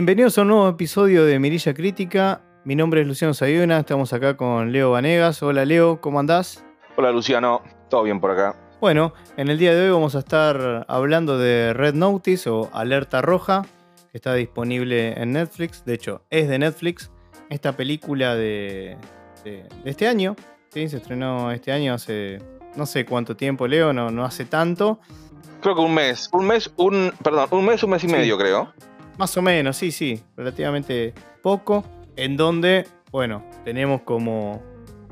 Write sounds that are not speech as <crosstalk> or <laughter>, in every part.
Bienvenidos a un nuevo episodio de Mirilla Crítica. Mi nombre es Luciano Sayuna, estamos acá con Leo Vanegas. Hola Leo, ¿cómo andás? Hola Luciano, todo bien por acá. Bueno, en el día de hoy vamos a estar hablando de Red Notice o Alerta Roja, que está disponible en Netflix. De hecho, es de Netflix. Esta película de, de- de este año, ¿sí? se estrenó este año hace no sé cuánto tiempo, Leo, no, no hace tanto. Creo que un mes, un mes, un, perdón, un mes, un mes y Sí. medio creo. Más o menos, sí, sí, relativamente poco. En donde, bueno, tenemos como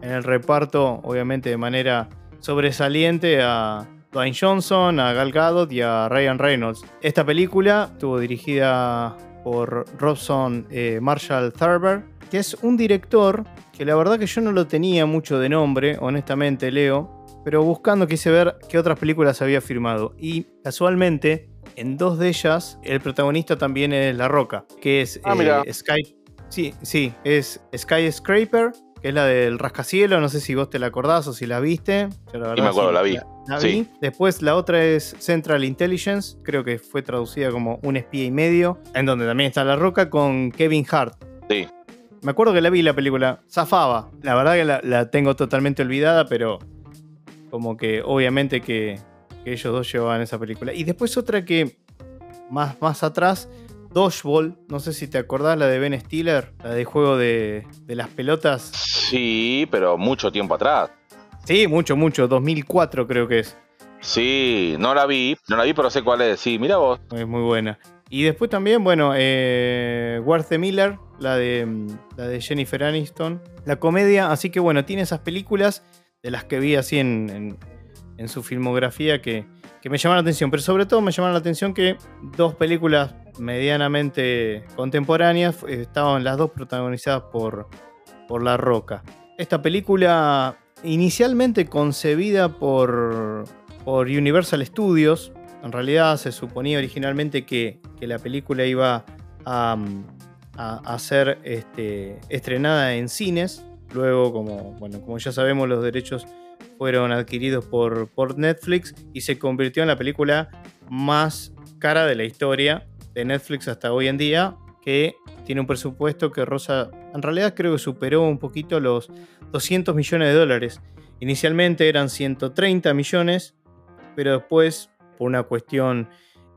en el reparto, obviamente de manera sobresaliente, a Dwayne Johnson, a Gal Gadot y a Ryan Reynolds. Esta película estuvo dirigida por Robson eh, Marshall Thurber, que es un director que la verdad que yo no lo tenía mucho de nombre, honestamente, Leo. Pero buscando quise ver qué otras películas había firmado. Y casualmente, en dos de ellas, el protagonista también es La Roca, que es Ah, eh, Sky. Sí, sí, es Skyscraper, que es la del rascacielos. No sé si vos te la acordás o si la viste. Yo la Sí, me acuerdo, la vi. la Sí. vi. Después la otra es Central Intelligence, creo que fue traducida como Un espía y medio, en donde también está La Roca con Kevin Hart. Sí. Me acuerdo que la vi la película, zafaba. La verdad que la, la tengo totalmente olvidada, pero como que obviamente que, que ellos dos llevaban esa película. Y después otra que más, más atrás, Dodgeball, no sé si te acordás, la de Ben Stiller, la de juego de, de las pelotas. Sí, pero mucho tiempo atrás. Sí, mucho, mucho, 2004 creo que es. Sí, no la vi, no la vi, pero sé cuál es. Sí, mira vos. Es muy buena. Y después también, bueno, eh, Worth the Miller, la de, mm, la de Jennifer Aniston, la comedia. Así que bueno, tiene esas películas de las que vi así en, en- en su filmografía que, que me llamaron la atención. Pero sobre todo me llamaron la atención que dos películas medianamente contemporáneas eh, estaban las dos protagonizadas por, por La Roca. Esta película inicialmente concebida por, por Universal Studios, en realidad se suponía originalmente que, que la película iba a, a- ser este, estrenada en cines. Luego, como, bueno, como ya sabemos, los derechos fueron adquiridos por, por Netflix y se convirtió en la película más cara de la historia de Netflix hasta hoy en día, que tiene un presupuesto que rosa, en realidad creo que superó un poquito los 200 millones de dólares. Inicialmente eran 130 millones, pero después, por una cuestión,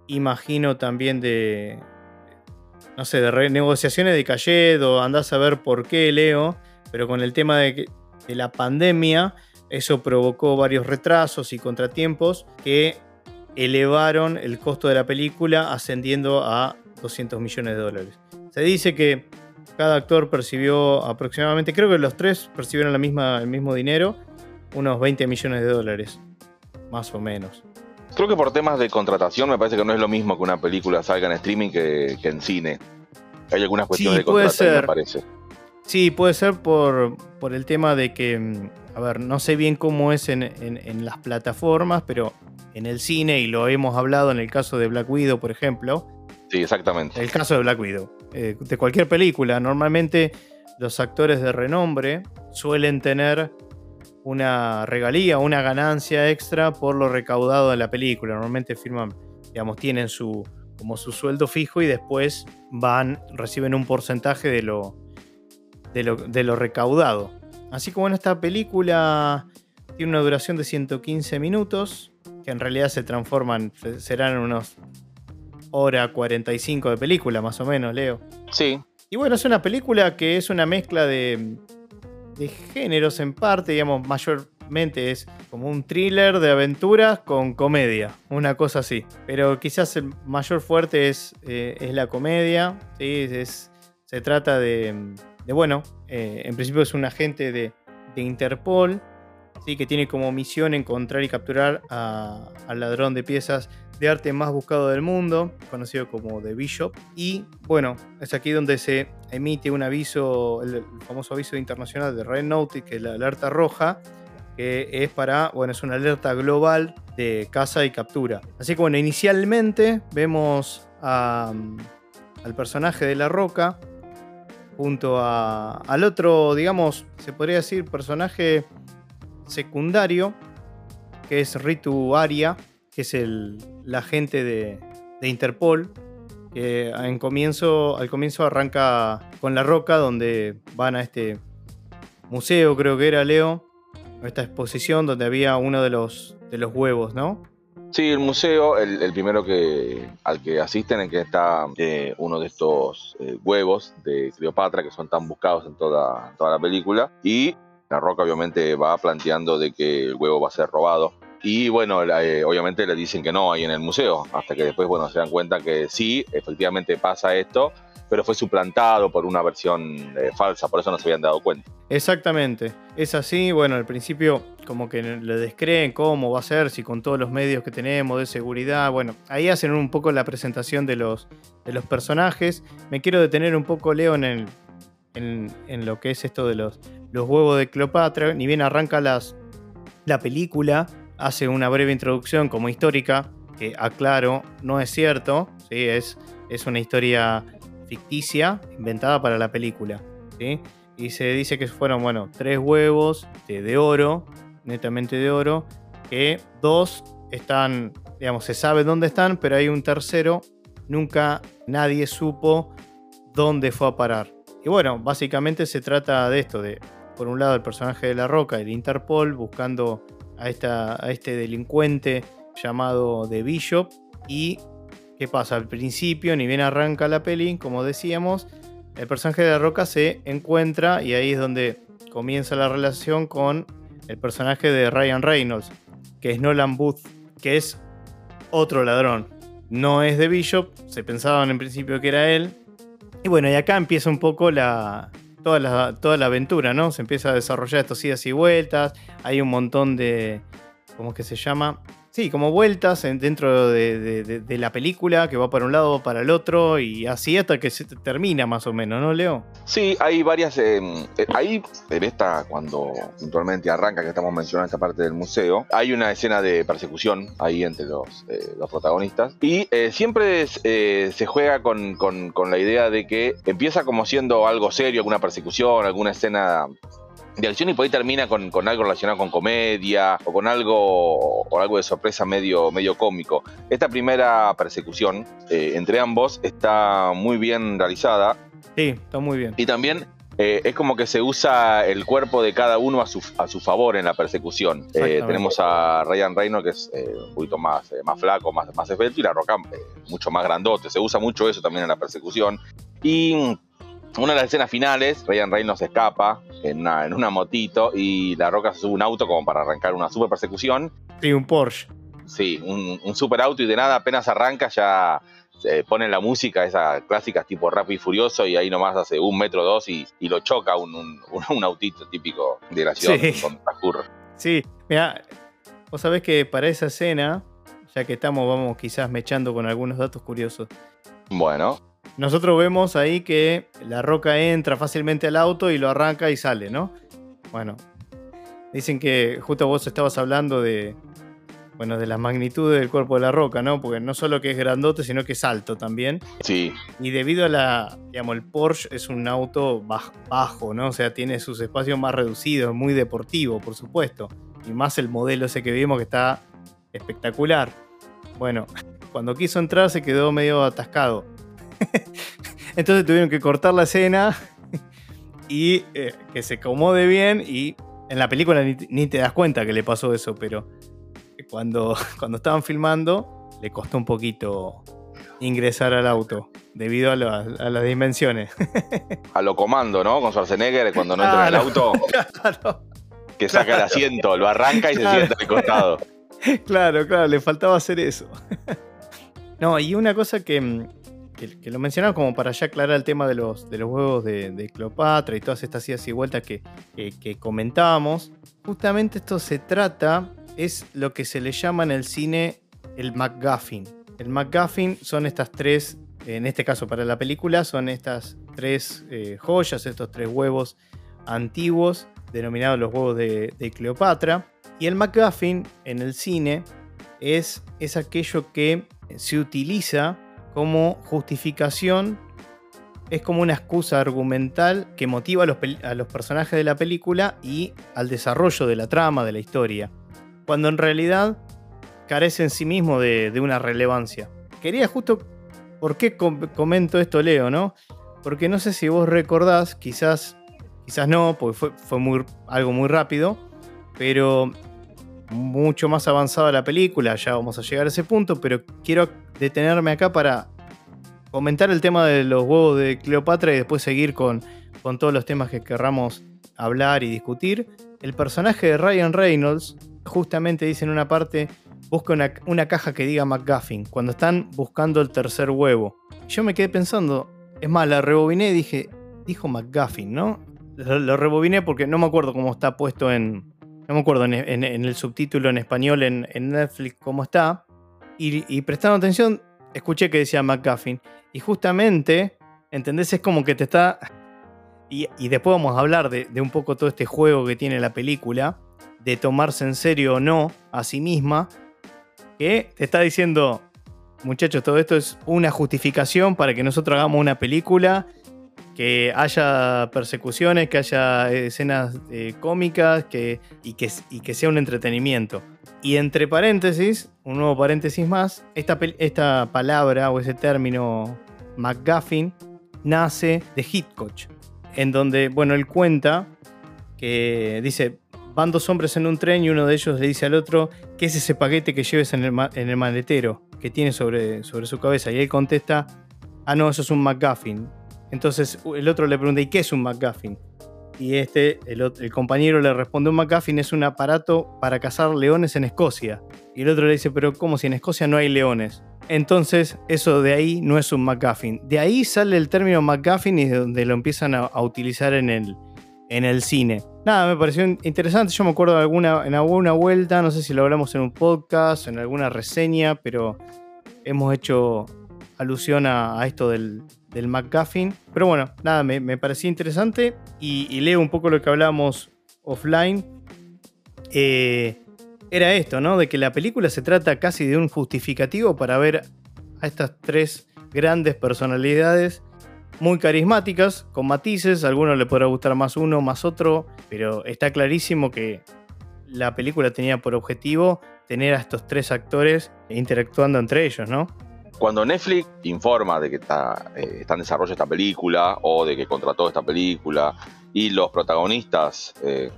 imagino también de, no sé, de renegociaciones de Cayet o andás a ver por qué, Leo, pero con el tema de, de la pandemia, eso provocó varios retrasos y contratiempos que elevaron el costo de la película ascendiendo a 200 millones de dólares. Se dice que cada actor percibió aproximadamente, creo que los tres percibieron la misma, el mismo dinero, unos 20 millones de dólares, más o menos. Creo que por temas de contratación me parece que no es lo mismo que una película salga en streaming que, que en cine. Hay algunas cuestiones Sí, de ser. me parece. Sí, puede ser por, por el tema de que, mm, a ver, no sé bien cómo es en, en- en las plataformas, pero en el cine, y lo hemos hablado en el caso de Black Widow, por ejemplo, Sí, exactamente. el caso de Black Widow, eh, de cualquier película, normalmente los actores de renombre suelen tener una regalía, una ganancia extra por lo recaudado de la película. Normalmente firman, digamos, tienen su como su sueldo fijo y después van, reciben un porcentaje de lo, de lo, de lo recaudado. Así como en esta película tiene una duración de 115 minutos, que en realidad se transforman, serán unos hora 45 de película, más o menos, Leo. Sí, Y bueno, es una película que es una mezcla de, de géneros en parte, digamos, mayormente es como un thriller de aventuras con comedia, una cosa así. Pero quizás el mayor fuerte es, eh, es la comedia, ¿sí? es, se trata de, bueno, eh, en principio es un agente de, Interpol, ¿sí? que tiene como misión encontrar y capturar al ladrón de piezas de arte más buscado del mundo, conocido como The Bishop. Y bueno, es aquí donde se emite un aviso, el, famoso aviso internacional de Red Notice, que es la alerta roja, que es para, bueno, es una alerta global de caza y captura. Así que bueno, inicialmente vemos a, al personaje de La Roca junto a- al otro, digamos, se podría decir, personaje secundario, que es Ritu Aria, que es el, la agente de, de Interpol, que en comienzo, al comienzo arranca con La Roca, donde van a este museo, creo que era Leo, esta exposición donde había uno de los, de los huevos, ¿no? Sí, el museo, el, primero que, al que asisten, en que está eh, uno de estos eh, huevos de Cleopatra que son tan buscados en toda, toda la película. Y la Roca obviamente va planteando de que el huevo va a ser robado. Y bueno, eh, obviamente le dicen que no ahí en el museo, hasta que después bueno, se dan cuenta que sí, efectivamente pasa esto, pero fue suplantado por una versión falsa, por eso no se habían dado cuenta. Exactamente, es así, bueno, al principio como que le descreen cómo va a ser, si con todos los medios que tenemos de seguridad, bueno, ahí hacen un poco la presentación de los, de los personajes. Me quiero detener un poco, Leo, en, en, lo que es esto de los, los huevos de Cleopatra, ni bien arranca las, la película, hace una breve introducción como histórica, que aclaro, no es cierto, ¿sí? es, es una historia ficticia inventada para la película. ¿sí? Y se dice que fueron, bueno, tres huevos de, oro, netamente de oro, que dos están, digamos, se sabe dónde están, pero hay un tercero, nunca nadie supo dónde fue a parar. Y bueno, básicamente se trata de esto, de, por un lado, el personaje de La Roca, el Interpol, buscando a, esta, a este delincuente llamado The Bishop, y ¿Qué pasa? Al principio, ni bien arranca la peli, como decíamos, el personaje de la roca se encuentra y ahí es donde comienza la relación con el personaje de Ryan Reynolds, que es Nolan Booth, que es otro ladrón. No es de Bishop, se pensaban en principio que era él. Y bueno, y acá empieza un poco la, toda, la, toda la aventura, ¿no? Se empieza a desarrollar estos idas y vueltas, hay un montón de, ¿cómo es que se llama? Sí, como vueltas dentro de, la película, que va para un lado, para el otro, y así hasta que se termina más o menos, ¿no, Leo? Sí, hay varias. Em, eh, ahí, en esta, cuando puntualmente arranca, que estamos mencionando esta parte del museo, hay una escena de persecución ahí entre los, eh, protagonistas. Y eh, siempre se juega con, con la idea de que empieza como siendo algo serio, alguna persecución, alguna escena de acción y por ahí termina con, algo relacionado con comedia o con algo o algo de sorpresa medio, medio cómico. Esta primera persecución eh, entre ambos está muy bien realizada. Sí, está muy bien. Y también eh, es como que se usa el cuerpo de cada uno a su, a su favor en la persecución. Eh, tenemos a Ryan Reynolds, que es un poquito más, más flaco, más, más esbelto, y la Roca mucho más grandote. Se usa mucho eso también en la persecución. Y una de las escenas finales, Ryan Reynolds escapa en una, en una motito y La Roca se sube un auto como para arrancar una super persecución. Sí, un Porsche. Sí, un, super auto y de nada apenas arranca ya se pone la música, esa clásica tipo rápido y furioso y ahí nomás hace un metro dos y, lo choca un, un, autito típico de la ciudad sí. con Sí, mira, vos sabés que para esa escena, ya que estamos, vamos quizás mechando con algunos datos curiosos. Bueno. Nosotros vemos ahí que la roca entra fácilmente al auto y lo arranca y sale, ¿no? Bueno, dicen que justo vos estabas hablando de, bueno, de la magnitud del cuerpo de la roca, ¿no? Porque no solo que es grandote, sino que es alto también. Sí. Y debido a la, digamos, el Porsche es un auto bajo, ¿no? O sea, tiene sus espacios más reducidos, muy deportivo, por supuesto. Y más el modelo ese que vimos que está espectacular. Bueno, <laughs> cuando quiso entrar se quedó medio atascado. <laughs> Entonces tuvieron que cortar la escena y eh, que se acomode bien y en la película ni, te das cuenta que le pasó eso, pero cuando, <laughs> cuando estaban filmando le costó un poquito ingresar al auto debido a, las dimensiones. A lo comando, ¿no? Con Schwarzenegger cuando no entra en el auto. que saca el asiento, lo arranca y se sienta al costado. <laughs> Claro, claro, le faltaba hacer eso. No, y una cosa que, que, lo mencionaba como para ya aclarar el tema de los, de los huevos de, Cleopatra y todas estas idas y vueltas que, que, comentábamos. Justamente esto se trata, es lo que se le llama en el cine el MacGuffin. El MacGuffin son estas tres, en este caso para la película, son estas tres eh, joyas, estos tres huevos antiguos, denominados los huevos de, de Cleopatra. Y el MacGuffin en el cine es, es aquello que se utiliza como justificación es como una excusa argumental que motiva a los, personajes de la película y al desarrollo de la trama, de la historia, cuando en realidad carece en sí mismo de, una relevancia. Quería justo ¿Por qué comento esto, Leo, no? Porque no sé si vos recordás, quizás, quizás no, porque fue, fue muy, algo muy rápido, pero mucho más avanzada la película, ya vamos a llegar a ese punto, pero quiero detenerme acá para comentar el tema de los huevos de Cleopatra y después seguir con, con todos los temas que querramos hablar y discutir. El personaje de Ryan Reynolds justamente dice en una parte, busca una, caja que diga McGuffin, cuando están buscando el tercer huevo. Yo me quedé pensando, es más, la rebobiné y dije, dijo McGuffin, ¿no? Lo, rebobiné porque no me acuerdo cómo está puesto en, no me acuerdo en, el subtítulo en español en, Netflix cómo está. Y, prestando atención, escuché que decía McGuffin. Y justamente, ¿entendés? Es como que te está... Y, después vamos a hablar de, de, un poco todo este juego que tiene la película, de tomarse en serio o no a sí misma, que te está diciendo, muchachos, todo esto es una justificación para que nosotros hagamos una película, que haya persecuciones, que haya escenas eh, cómicas que, y, que, y que sea un entretenimiento. Y entre paréntesis, un nuevo paréntesis más, esta, esta palabra o ese término McGuffin nace de Hitchcock, en donde, bueno, él cuenta que dice, van dos hombres en un tren y uno de ellos le dice al otro, ¿qué es ese paquete que lleves en el, en el maletero que tiene sobre, sobre su cabeza? Y él contesta, ah, no, eso es un McGuffin. Entonces el otro le pregunta, ¿y qué es un McGuffin? Y este, el, compañero le responde, un McGuffin es un aparato para cazar leones en Escocia. Y el otro le dice, pero ¿cómo si en Escocia no hay leones? Entonces, eso de ahí no es un McGuffin. De ahí sale el término McGuffin y de donde lo empiezan a, a utilizar en el, en el cine. Nada, me pareció interesante. Yo me acuerdo de alguna, en alguna vuelta, no sé si lo hablamos en un podcast, en alguna reseña, pero hemos hecho alusión a, esto del, del, McGuffin. Pero bueno, nada, me, me parecía interesante y, leo un poco lo que hablábamos offline. Eh, era esto, ¿no? De que la película se trata casi de un justificativo para ver a estas tres grandes personalidades muy carismáticas, con matices, a algunos le podrá gustar más uno, más otro, pero está clarísimo que la película tenía por objetivo tener a estos tres actores interactuando entre ellos, ¿no? Cuando Netflix informa de que está, eh, en desarrollo esta película o de que contrató esta película y los protagonistas, eh,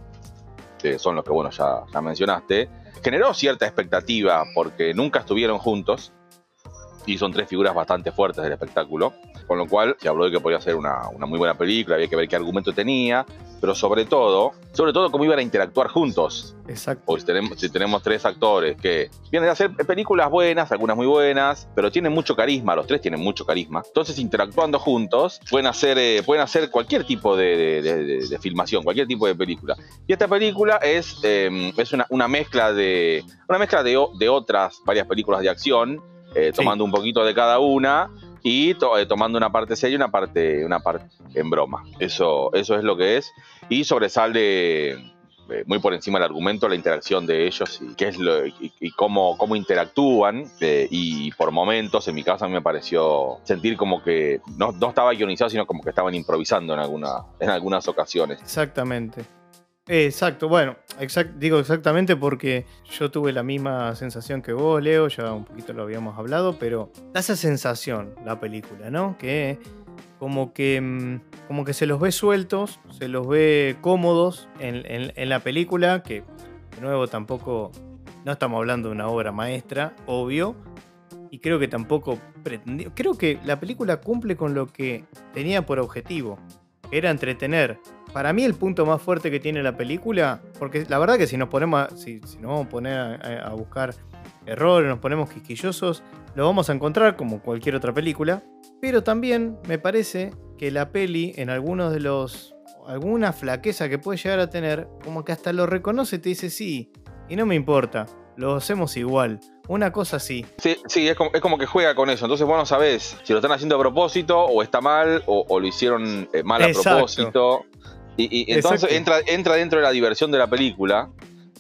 que son los que bueno ya, ya mencionaste, generó cierta expectativa porque nunca estuvieron juntos y son tres figuras bastante fuertes del espectáculo. Con lo cual se habló de que podía ser una, muy buena película, había que ver qué argumento tenía, pero sobre todo, sobre todo cómo iban a interactuar juntos. Exacto. Porque si tenemos, si tenemos tres actores que vienen a hacer películas buenas, algunas muy buenas, pero tienen mucho carisma, los tres tienen mucho carisma. Entonces, interactuando juntos, pueden hacer, eh, pueden hacer cualquier tipo de, filmación, cualquier tipo de película. Y esta película es, em, es una, mezcla de. Una mezcla de, otras varias películas de acción. Eh, tomando un poquito de cada una y eh, tomando una parte seria y una parte, una parte en broma. Eso, eso es lo que es. Y sobresale eh, muy por encima del argumento la interacción de ellos y qué es lo y, cómo, cómo interactúan eh, y por momentos en mi caso a mí me pareció sentir como que no, no estaba guionizado sino como que estaban improvisando en alguna en algunas ocasiones exactamente Exacto, bueno, digo exactamente porque yo tuve la misma sensación que vos, Leo, ya un poquito lo habíamos hablado, pero da esa sensación la película, ¿no? Que como que, mm, como que se los ve sueltos, se los ve cómodos en, la película, que de nuevo tampoco, no estamos hablando de una obra maestra, obvio, y creo que tampoco pretendió, creo que la película cumple con lo que tenía por objetivo, era entretener para mí el punto más fuerte que tiene la película, porque la verdad que si nos ponemos, a, si, nos vamos a poner a, buscar errores, nos ponemos quisquillosos, lo vamos a encontrar como cualquier otra película. Pero también me parece que la peli, en algunos de los. alguna flaqueza que puede llegar a tener, como que hasta lo reconoce te dice sí, y no me importa, lo hacemos igual. Una cosa así. Sí, sí, es como, que juega con eso. Entonces vos no sabés si lo están haciendo a propósito, o está mal, o, lo hicieron eh, mal a propósito. Y, entonces entra, entra dentro de la diversión de la película.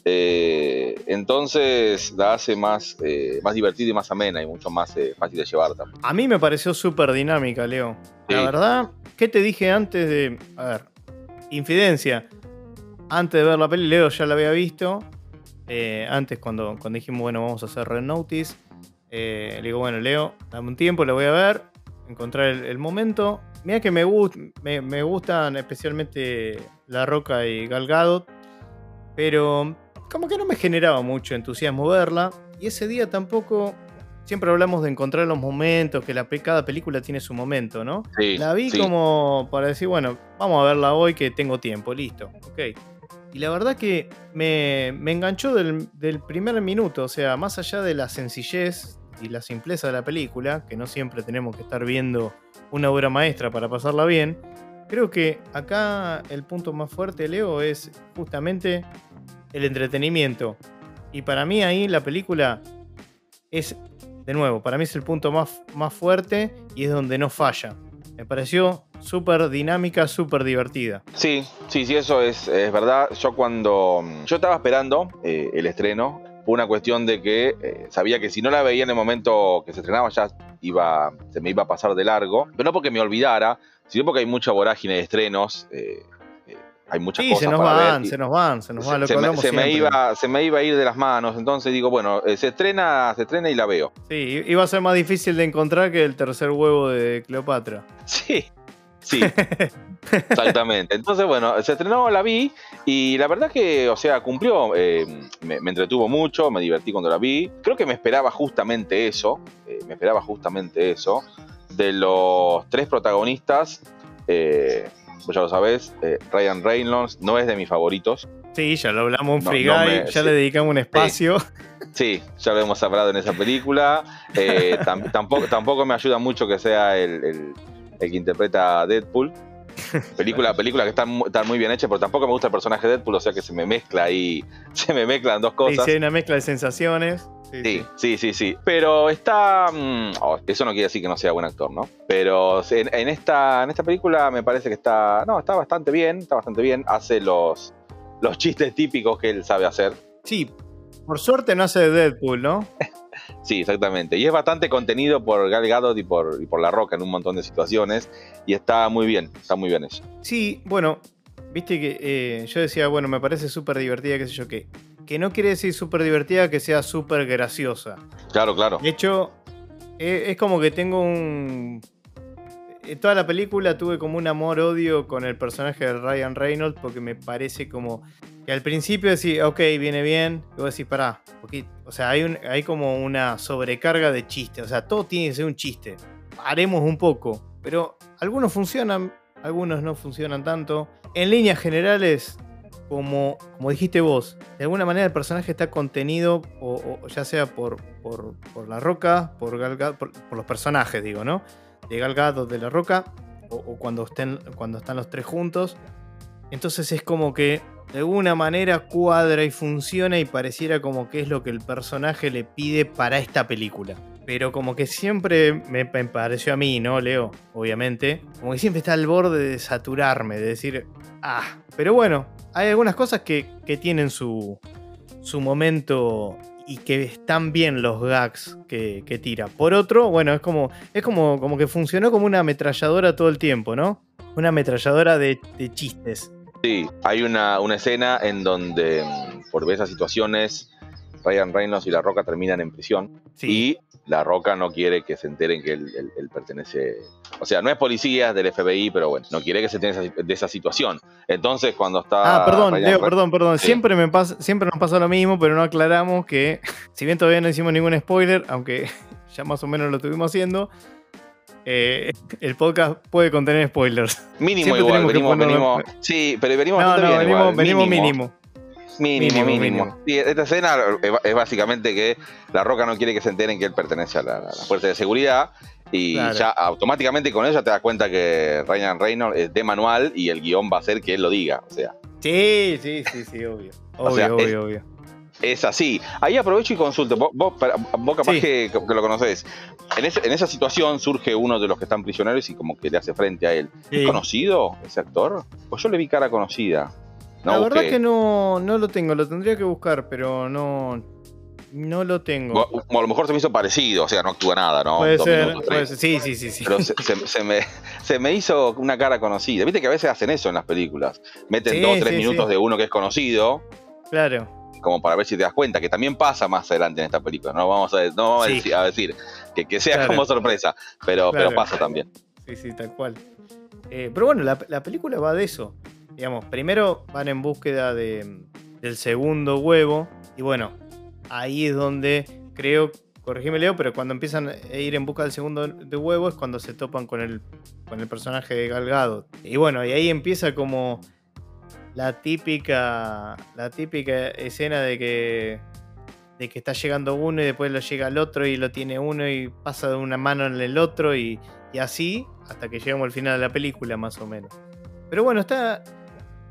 Eh, entonces la hace más, eh, más divertida y más amena y mucho más eh, fácil de llevar también. A mí me pareció súper dinámica, Leo. La verdad, ¿qué te dije antes de. A ver, infidencia. Antes de ver la peli, Leo ya la había visto. antes, cuando, cuando dijimos, bueno, vamos a hacer Red Notice. le digo, bueno, Leo, dame un tiempo, la voy a ver. Encontrar el, momento. Mira que me, me, me, gustan especialmente La Roca y Galgado, pero como que no me generaba mucho entusiasmo verla. Y ese día tampoco. Siempre hablamos de encontrar los momentos, que la, cada película tiene su momento, ¿no? la vi como para decir, bueno, vamos a verla hoy que tengo tiempo, listo, ok. Y la verdad que me, enganchó del, primer minuto, o sea, más allá de la sencillez y la simpleza de la película, que no siempre tenemos que estar viendo una obra maestra para pasarla bien, creo que acá el punto más fuerte, Leo, es justamente el entretenimiento. Y para mí ahí la película es, de nuevo, para mí es el punto más, más fuerte y es donde no falla. Me pareció súper dinámica, súper divertida. Sí, sí, sí, eso es, verdad. Yo cuando. Yo estaba esperando eh, el estreno, fue una cuestión de que eh, sabía que si no la veía en el momento que se estrenaba ya iba, se me iba a pasar de largo, pero no porque me olvidara, sino porque hay mucha vorágine de estrenos. Eh, hay muchas cosas se nos van, se nos van, se nos van, lo se, me, se me, iba, se me iba a ir de las manos, entonces digo, bueno, se estrena, se estrena y la veo. Sí, iba a ser más difícil de encontrar que el tercer huevo de Cleopatra. <laughs> Sí, Sí, exactamente. Entonces, bueno, se estrenó, la vi y la verdad que, o sea, cumplió, eh, me, entretuvo mucho, me divertí cuando la vi. Creo que me esperaba justamente eso, eh, me esperaba justamente eso. De los tres protagonistas, eh, ya lo sabés, Ryan Reynolds no es de mis favoritos. Sí, ya lo hablamos en Free Guy, ya le dedicamos un espacio. Sí, ya lo hemos hablado en esa película. tampoco, tampoco me ayuda mucho que sea el el que interpreta a Deadpool. <laughs> Película, película que está, muy bien hecha, pero tampoco me gusta el personaje de Deadpool, o sea que se me mezcla ahí, <laughs> se me mezclan dos cosas. Sí, hay una mezcla de sensaciones. Sí, sí, sí, sí. Pero está. Mm, oh, eso no quiere decir que no sea buen actor, ¿no? Pero en, esta, en esta película me parece que está. No, está bastante bien, está bastante bien. Hace los, los chistes típicos que él sabe hacer. Sí, por suerte no hace de Deadpool, ¿no? <laughs> Sí, exactamente. Y es bastante contenido por Gal Gadot y por, y por La Roca en un montón de situaciones. Y está muy bien, está muy bien eso. Sí, bueno, viste que eh, yo decía, bueno, me parece súper divertida, qué sé yo qué. Que no quiere decir súper divertida que sea súper graciosa. Claro, claro. De hecho, eh, es como que tengo un... En toda la película tuve como un amor-odio con el personaje de Ryan Reynolds porque me parece como que al principio decís, ok, viene bien, y vos decís, pará, o sea, hay, como una sobrecarga de chistes, o sea, todo tiene que ser un chiste. Haremos un poco, pero algunos funcionan, algunos no funcionan tanto. En líneas generales, como, como dijiste vos, de alguna manera el personaje está contenido, o, ya sea por, por, La Roca, por, por, los personajes, digo, ¿no? De Galgado, de La Roca, o, cuando, estén, cuando están los tres juntos. Entonces es como que de alguna manera cuadra y funciona y pareciera como que es lo que el personaje le pide para esta película. Pero como que siempre me pareció a mí, ¿no, Leo? Obviamente. Como que siempre está al borde de saturarme, de decir, ah. Pero bueno, hay algunas cosas que, tienen su, su momento y que están bien los gags que, tira. Por otro, bueno, es como, es como, como que funcionó como una ametralladora todo el tiempo, ¿no? Una ametralladora de, de chistes. Sí, hay una, una escena en donde mm, por esas situaciones Ryan Reynolds y La Roca terminan en prisión y La Roca no quiere que se enteren que él, pertenece, o sea, no es policía del FBI, pero bueno, no quiere que se enteren de esa situación. Entonces cuando está... Ah, perdón, Leo, perdón, perdón, siempre, me pasa, siempre nos pasa lo mismo, pero no aclaramos que, <laughs> si bien todavía no hicimos ningún spoiler, aunque <laughs> ya más o menos lo estuvimos haciendo, eh, el podcast puede contener spoilers. Mínimo igual, venimos, Sí, pero venimos no, no, venimos, venimos mínimo. Mínimo, mínimo. esta escena es básicamente que La Roca no quiere que se enteren que él pertenece a la, fuerza de seguridad y ya automáticamente con eso te das cuenta que Ryan Reynolds es de manual y el guion va a ser que él lo diga, o sea. Sí, sí, sí, sí, obvio. <laughs> Obvio, obvio, obvio es así. Ahí aprovecho y consulto. Vos, vos, capaz que, lo conocés. En, en, esa situación surge uno de los que están prisioneros y como que le hace frente a él. ¿Es conocido ese actor? Pues yo le vi cara conocida. La verdad que no, no lo tengo, lo tendría que buscar, pero no, no lo tengo. O, a lo mejor se me hizo parecido, o sea, no actúa nada, ¿no? Puede, ser, sí, sí, sí, sí. Pero se, me, se, me, hizo una cara conocida. Viste que a veces hacen eso en las películas. Meten dos o tres minutos de uno que es conocido. Claro. como para ver si te das cuenta, que también pasa más adelante en esta película. No vamos a, no vamos a decir, a decir que, que sea Claro. como sorpresa, pero, pasa también. Sí, sí, tal cual. Eh, pero bueno, la, la película va de eso. Digamos, primero van en búsqueda de, del segundo huevo. Y bueno, ahí es donde creo, corregime Leo, pero cuando empiezan a ir en busca del segundo de huevo es cuando se topan con el, con el personaje de Galgado. Y bueno, y ahí empieza como la típica, la típica escena de que, de que está llegando uno y después lo llega el otro y lo tiene uno y pasa de una mano en el otro y, y así hasta que llegamos al final de la película más o menos. Pero bueno, está,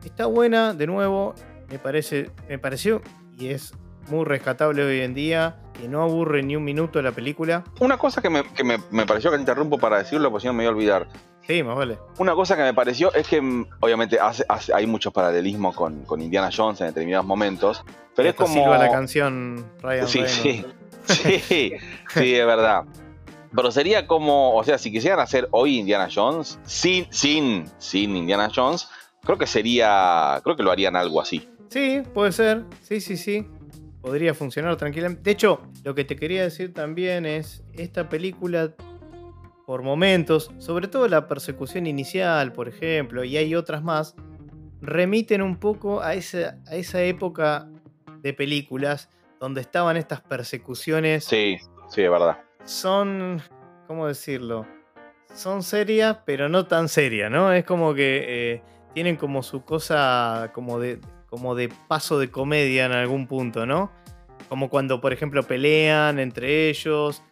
está buena de nuevo, me, parece, me pareció y es muy rescatable hoy en día, que no aburre ni un minuto la película. Una cosa que me, que me- me pareció que te interrumpo para decirlo, porque si no me voy a olvidar. Sí, más vale. Una cosa que me pareció es que, mm, obviamente, hace- hace- hay muchos paralelismos con, con Indiana Jones en determinados momentos, pero es como. silba la canción Ryan Sí, Reynolds. sí, <laughs> sí, sí, es verdad. Pero sería como, o sea, si quisieran hacer hoy Indiana Jones, sin, sin, sin Indiana Jones, creo que sería, creo que lo harían algo así. Sí, puede ser. Sí, sí, sí. Podría funcionar tranquilamente. De hecho, lo que te quería decir también es, esta película, por momentos, sobre todo la persecución inicial, por ejemplo, y hay otras más, remiten un poco a esa, a esa época de películas donde estaban estas persecuciones. Sí, sí, es verdad. Son, ¿cómo decirlo? Son serias, pero no tan serias, ¿no? Es como que eh, tienen como su cosa como de, como de paso de comedia en algún punto, ¿no? Como cuando, por ejemplo, pelean entre ellos.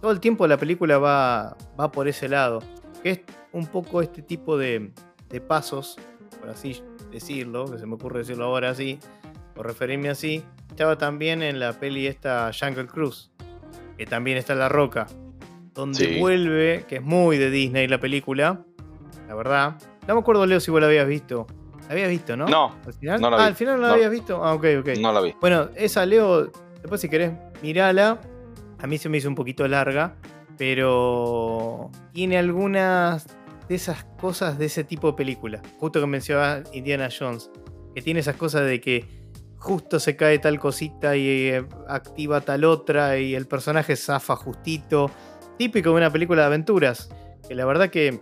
Todo el tiempo la película va, va por ese lado. Que es un poco este tipo de, de pasos, por así decirlo, que se me ocurre decirlo ahora así, o referirme así. Estaba también en la peli esta Jungle Cruise, que también está en La Roca, donde Sí. vuelve, que es muy de Disney la película, la verdad. No me acuerdo, Leo, si vos la habías visto. La habías visto, ¿no? No, ¿Al final? no la ah, vi. al final no la No. habías visto. Ah, ok, ok. no la vi. Bueno, esa Leo, después si querés, mirala. A mí se me hizo un poquito larga, pero tiene algunas de esas cosas de ese tipo de película. Justo que mencionaba Indiana Jones, que tiene esas cosas de que justo se cae tal cosita y eh, activa tal otra y el personaje zafa justito. Típico de una película de aventuras, que la verdad que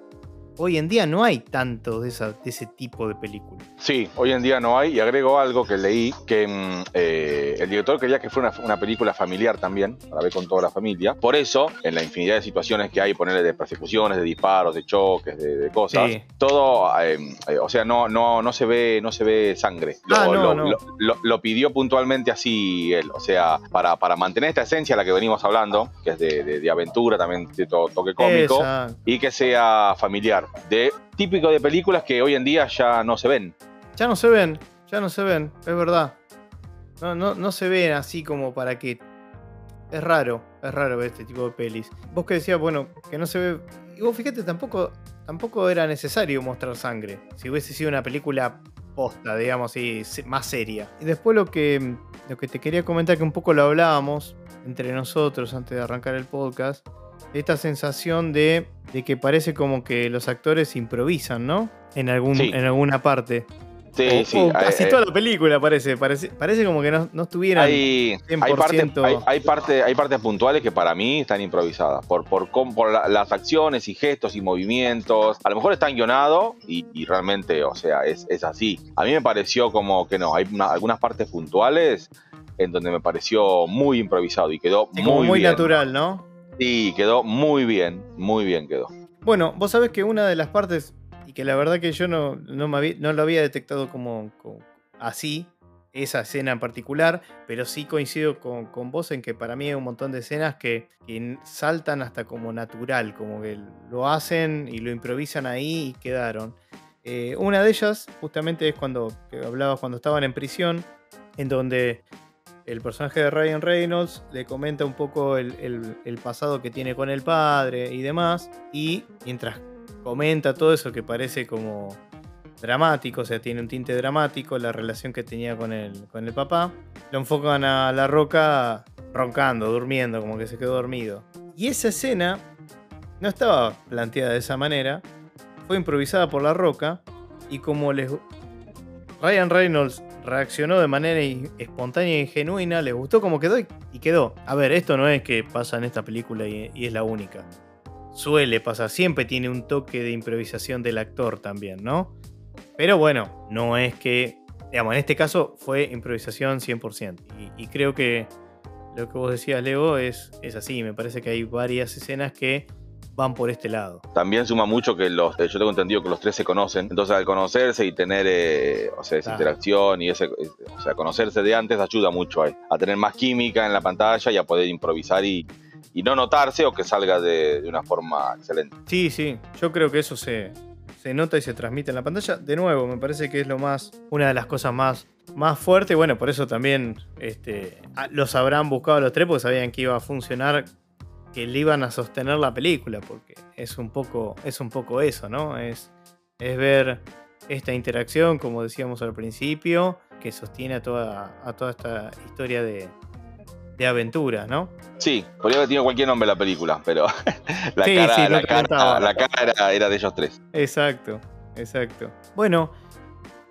hoy en día no hay tanto de, esa- de ese tipo de película. Sí, hoy en día no hay. Y agrego algo que leí, que mm, eh, el director quería que fuera una, una película familiar también, para ver con toda la familia. Por eso, en la infinidad de situaciones que hay, ponerle de persecuciones, de disparos, de choques, de, de cosas, Sí. todo, eh, eh, o sea, no, no, no se ve, no se ve sangre. Lo, Ah, no, lo- no. lo- lo- lo pidió puntualmente así él. O sea, para, para mantener esta esencia a la que venimos hablando, que es de, de- de aventura, también de to- toque cómico Esa- y que sea familiar. De típico de películas que hoy en día ya no se ven. Ya no se ven, ya no se ven, es verdad. No, no, no se ven así como para que. Es raro, es raro ver este tipo de pelis. Vos que decías, bueno, que no se ve. Y vos fíjate, tampoco, tampoco era necesario mostrar sangre. Si hubiese sido una película posta, digamos se- más seria. Y después lo que, lo que te quería comentar, que un poco lo hablábamos entre nosotros antes de arrancar el podcast. Esta sensación de, de que parece como que los actores improvisan, ¿no? En, algún, Sí. en alguna parte. Sí, O- sí. o eh, casi eh, toda la película parece, parece. Parece como que no, no estuvieran. hay, hay, 100%. parte- hay, hay parte- hay partes puntuales que para mí están improvisadas por, por, por la- las acciones y gestos y movimientos. A lo mejor están guionados y, y realmente, o sea, es, es así. A mí me pareció como que no, hay una- algunas partes puntuales en donde me pareció muy improvisado y quedó Sí, como muy, muy bien. natural, ¿no? Sí, quedó muy bien, muy bien quedó. Bueno, vos sabés que una de las partes, y que la verdad que yo no, no, me había- no lo había detectado como, como así, esa escena en particular, pero sí coincido con, con vos en que para mí hay un montón de escenas que, que saltan hasta como natural, como que lo hacen y lo improvisan ahí y quedaron. Eh, una de ellas justamente es cuando hablabas cuando estaban en prisión, en donde el personaje de Ryan Reynolds le comenta un poco el, pasado que tiene con el padre y demás. Y mientras comenta todo eso que parece como dramático, o sea, tiene un tinte dramático, la relación que tenía con el, con el papá, lo enfocan a la roca roncando, durmiendo, como que se quedó dormido. Y esa escena no estaba planteada de esa manera, fue improvisada por la roca y como les... Ryan Reynolds reaccionó de manera espontánea y genuina, les gustó como quedó y, quedó. A ver, esto no es que pasa en esta película y, es la única. Suele pasar, siempre tiene un toque de improvisación del actor también, ¿no? Pero bueno, no es que, digamos, en este caso fue improvisación 100%. Y, y creo que lo que vos decías, Leo, es, es así. Me parece que hay varias escenas que van por este lado. También suma mucho que los, yo tengo entendido que los tres se conocen, entonces al conocerse y tener eh, o sea, esa interacción y ese, o sea, conocerse de antes ayuda mucho a, a, tener más química en la pantalla y a poder improvisar y, y no notarse o que salga de, de, una forma excelente. Sí, sí, yo creo que eso se, se nota y se transmite en la pantalla. De nuevo, me parece que es lo más, una de las cosas más más fuerte. Bueno, por eso también este, los habrán buscado los tres porque sabían que iba a funcionar que le iban a sostener la película, porque es un poco, es un poco eso, ¿no? Es, es ver esta interacción, como decíamos al principio, que sostiene a toda, a toda esta historia de, de aventura, ¿no? Sí, podría haber tenido cualquier nombre la película, pero <laughs> la, cara, la, cara, la cara era de ellos tres. Exacto, exacto. Bueno,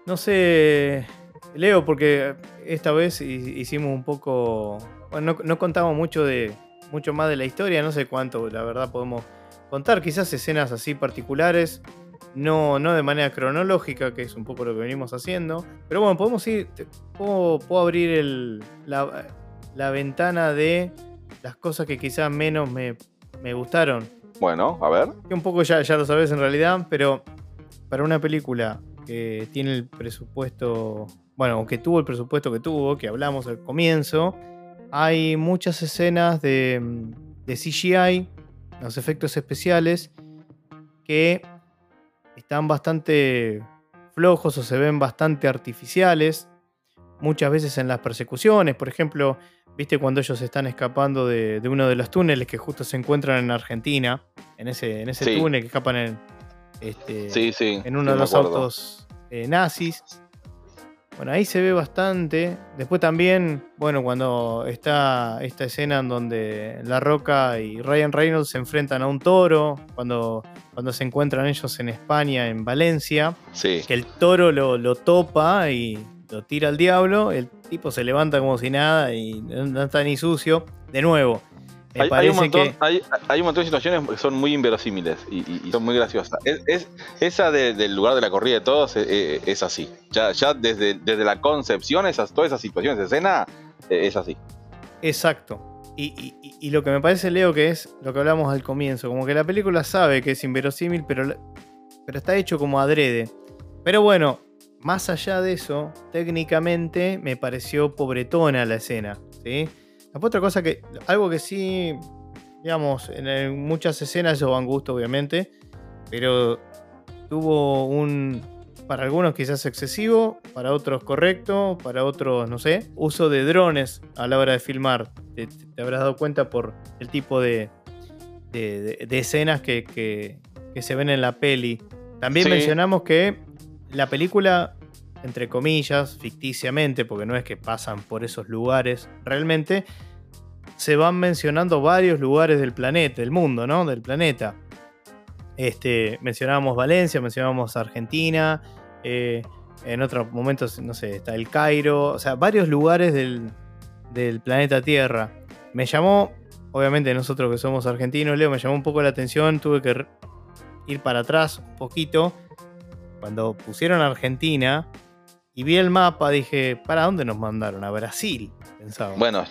no sé, Leo, porque esta vez hicimos un poco. Bueno, no contamos mucho de, mucho más de la historia, no sé cuánto, la verdad, podemos contar. Quizás escenas así particulares, no, no de manera cronológica, que es un poco lo que venimos haciendo. Pero bueno, podemos ir, puedo, abrir el, la, ventana de las cosas que quizás menos me, gustaron. Bueno, a ver. Que un poco ya, ya lo sabes en realidad, pero para una película que tiene el presupuesto, bueno, que tuvo el presupuesto que tuvo, que hablamos al comienzo, hay muchas escenas de, CGI, los efectos especiales, que están bastante flojos o se ven bastante artificiales. Muchas veces en las persecuciones, por ejemplo, viste cuando ellos están escapando de, uno de los túneles que justo se encuentran en Argentina, en ese, en ese túnel que escapan en, este, en uno de los autos eh, nazis. Bueno, ahí se ve bastante. Después también, bueno, cuando está esta escena en donde La Roca y Ryan Reynolds se enfrentan a un toro, cuando, cuando se encuentran ellos en España, en Valencia, sí. que el toro lo, lo topa y lo tira al diablo, el tipo se levanta como si nada y no está ni sucio. De nuevo, hay, un montón, hay, un montón, de situaciones que son muy inverosímiles y, son muy graciosas. Es, esa del lugar de la corrida de todos es, así. Ya, ya desde, desde la concepción, esas, todas esas situaciones de escena, eh, es así. Exacto. Y, lo que me parece, Leo, que es lo que hablamos al comienzo, como que la película sabe que es inverosímil, pero, pero está hecho como adrede. Pero bueno, más allá de eso, técnicamente me pareció pobretona la escena, ¿sí? Otra cosa que, algo que sí, digamos, en muchas escenas eso van gusto, obviamente, pero tuvo un, para algunos quizás excesivo, para otros correcto, para otros, no sé, uso de drones a la hora de filmar. Te, habrás dado cuenta por el tipo de, de, escenas que, se ven en la peli. También mencionamos que la película, entre comillas, ficticiamente, porque no es que pasan por esos lugares realmente, se van mencionando varios lugares del planeta, del mundo, ¿no? Del planeta. Este, mencionábamos Valencia, mencionábamos Argentina, eh, en otros momentos, no sé, está el Cairo, o sea, varios lugares del, planeta Tierra. Me llamó, obviamente nosotros que somos argentinos, Leo, me llamó un poco la atención, tuve que ir para atrás un poquito. Cuando pusieron Argentina y vi el mapa, dije, ¿para dónde nos mandaron? A Brasil. Bueno,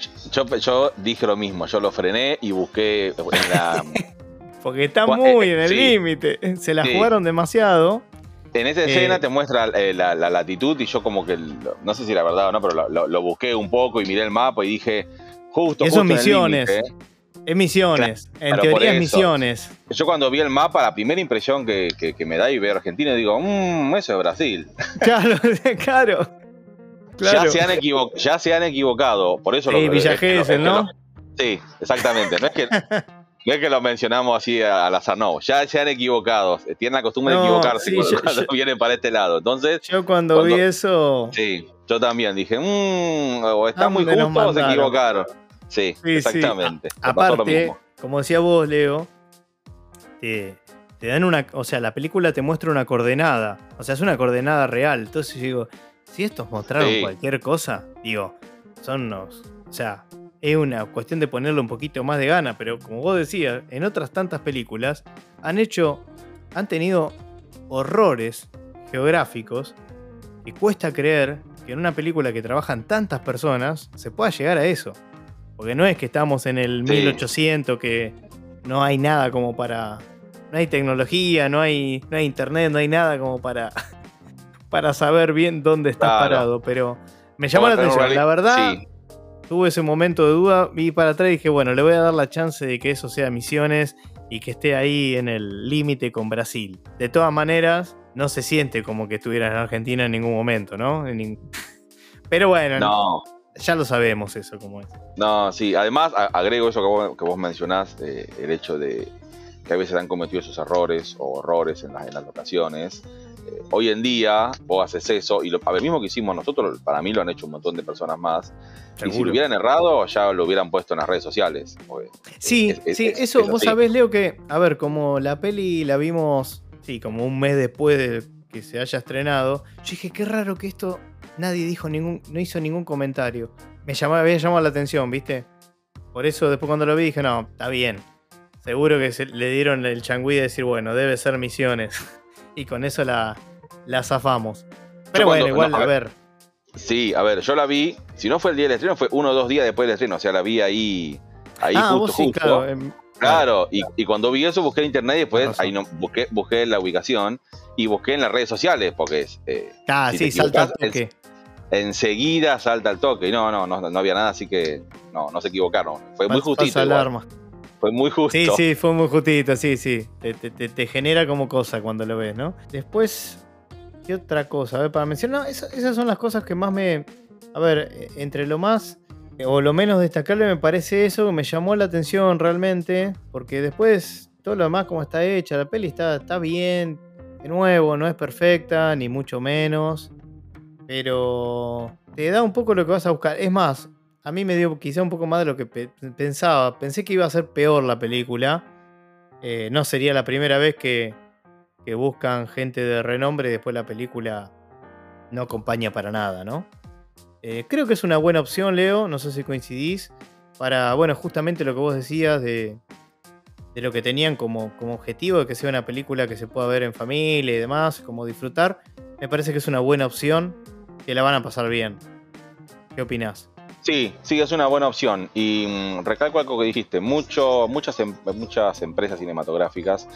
yo, dije lo mismo, yo lo frené y busqué en la... <laughs> Porque está muy en el límite, se la jugaron demasiado. En esa escena eh, te muestra eh, la, latitud y yo como que, no sé si era verdad o no, pero lo, busqué un poco y miré el mapa y dije, justo... Eso misiones. Es misiones, en teoría es misiones. Yo cuando vi el mapa, la primera impresión que, me da y veo Argentina, digo, mmm, eso es Brasil. <laughs> Claro, <laughs> claro. Ya, se han ya se han equivocado, por eso sí, lo Villa ¿no? sí, exactamente. No es que, <laughs> no es que lo mencionamos así al azar, no. Ya se han equivocado. Tienen la costumbre de equivocarse cuando, vienen para este lado. Entonces. Yo cuando, vi eso. Sí, yo también dije, mmm, o está muy justo o se equivocaron. Sí, exactamente. aparte, como decía vos, Leo, te, te dan una. O sea, la película te muestra una coordenada. O sea, es una coordenada real. Entonces yo digo si estos mostraron Sí. cualquier cosa, digo, son unos. O sea, es una cuestión de ponerle un poquito más de gana, pero como vos decías, en otras tantas películas han hecho. han tenido horrores geográficos y cuesta creer que en una película que trabajan tantas personas se pueda llegar a eso. Porque no es que estamos en el Sí. 1800 que no hay nada como para... No hay tecnología, no hay, no hay internet, no hay nada como para, <laughs> para saber bien dónde estás Claro. parado. Pero me llamó la atención. La verdad, Sí. tuve ese momento de duda, vi para atrás y dije, bueno, le voy a dar la chance de que eso sea Misiones y que esté ahí en el límite con Brasil. De todas maneras, no se siente como que estuviera en Argentina en ningún momento, ¿no? En nin- <laughs> Pero bueno, No, ya lo sabemos eso como es. no, sí. Además, a- agrego eso que vos, que vos mencionás, eh, el hecho de que a veces han cometido esos errores o horrores en las, en las locaciones. Eh, hoy en día, vos haces eso, y lo, a ver, mismo que hicimos nosotros, para mí lo han hecho un montón de personas más. Y si lo hubieran errado, ya lo hubieran puesto en las redes sociales. porque Sí, es- es- sí, es- eso es vos así. sabés, Leo, que, a ver, como la peli la vimos, sí, como un mes después de que se haya estrenado, yo dije, qué raro que esto nadie dijo ningún, no hizo ningún comentario. Me llamaba, había llamado la atención, ¿viste? Por eso después cuando lo vi dije, no, está bien. Seguro que se, le dieron el changüí de decir, bueno, debe ser misiones. <laughs> y con eso la, la zafamos. Pero Yo bueno, cuando- igual, no, a a ver. Sí, a ver, yo la vi, si no fue el día del estreno, fue uno o dos días después del estreno, o sea, la vi ahí, ahí ah, justo, vos sí, justo. claro. em, Claro, y, y cuando vi eso busqué en internet y después ahí no, busqué, busqué la ubicación y busqué en las redes sociales, porque es, eh, Ah, si sí, salta. Enseguida salta el toque. Y no, no, no, no había nada, así que no, no se equivocaron. Fue muy justito. alarma. Fue muy justo. Sí, sí, fue muy justito, sí, sí. Te, te- te- genera como cosa cuando lo ves, ¿no? Después, ¿qué otra cosa? A ver, para mencionar, esas son las cosas que más me... A ver, entre lo más eh, o lo menos destacable me parece eso, me llamó la atención realmente, porque después todo lo demás como está hecha, la peli está, está bien, de nuevo, no es perfecta, ni mucho menos, pero te da un poco lo que vas a buscar. Es más, a mí me dio quizá un poco más de lo que pe- pensaba. Pensé que iba a ser peor la película. Eh, no sería la primera vez que, que buscan gente de renombre y después la película no acompaña para nada, ¿no? Eh, creo que es una buena opción, Leo. No sé si coincidís. Para, bueno, justamente lo que vos decías de, de lo que tenían como, como objetivo de que sea una película que se pueda ver en familia y demás, como disfrutar. Me parece que es una buena opción, que la van a pasar bien. ¿Qué opinás? Sí, sí, es una buena opción. Y mm, recalco algo que dijiste. Mucho, muchas, em- muchas empresas cinematográficas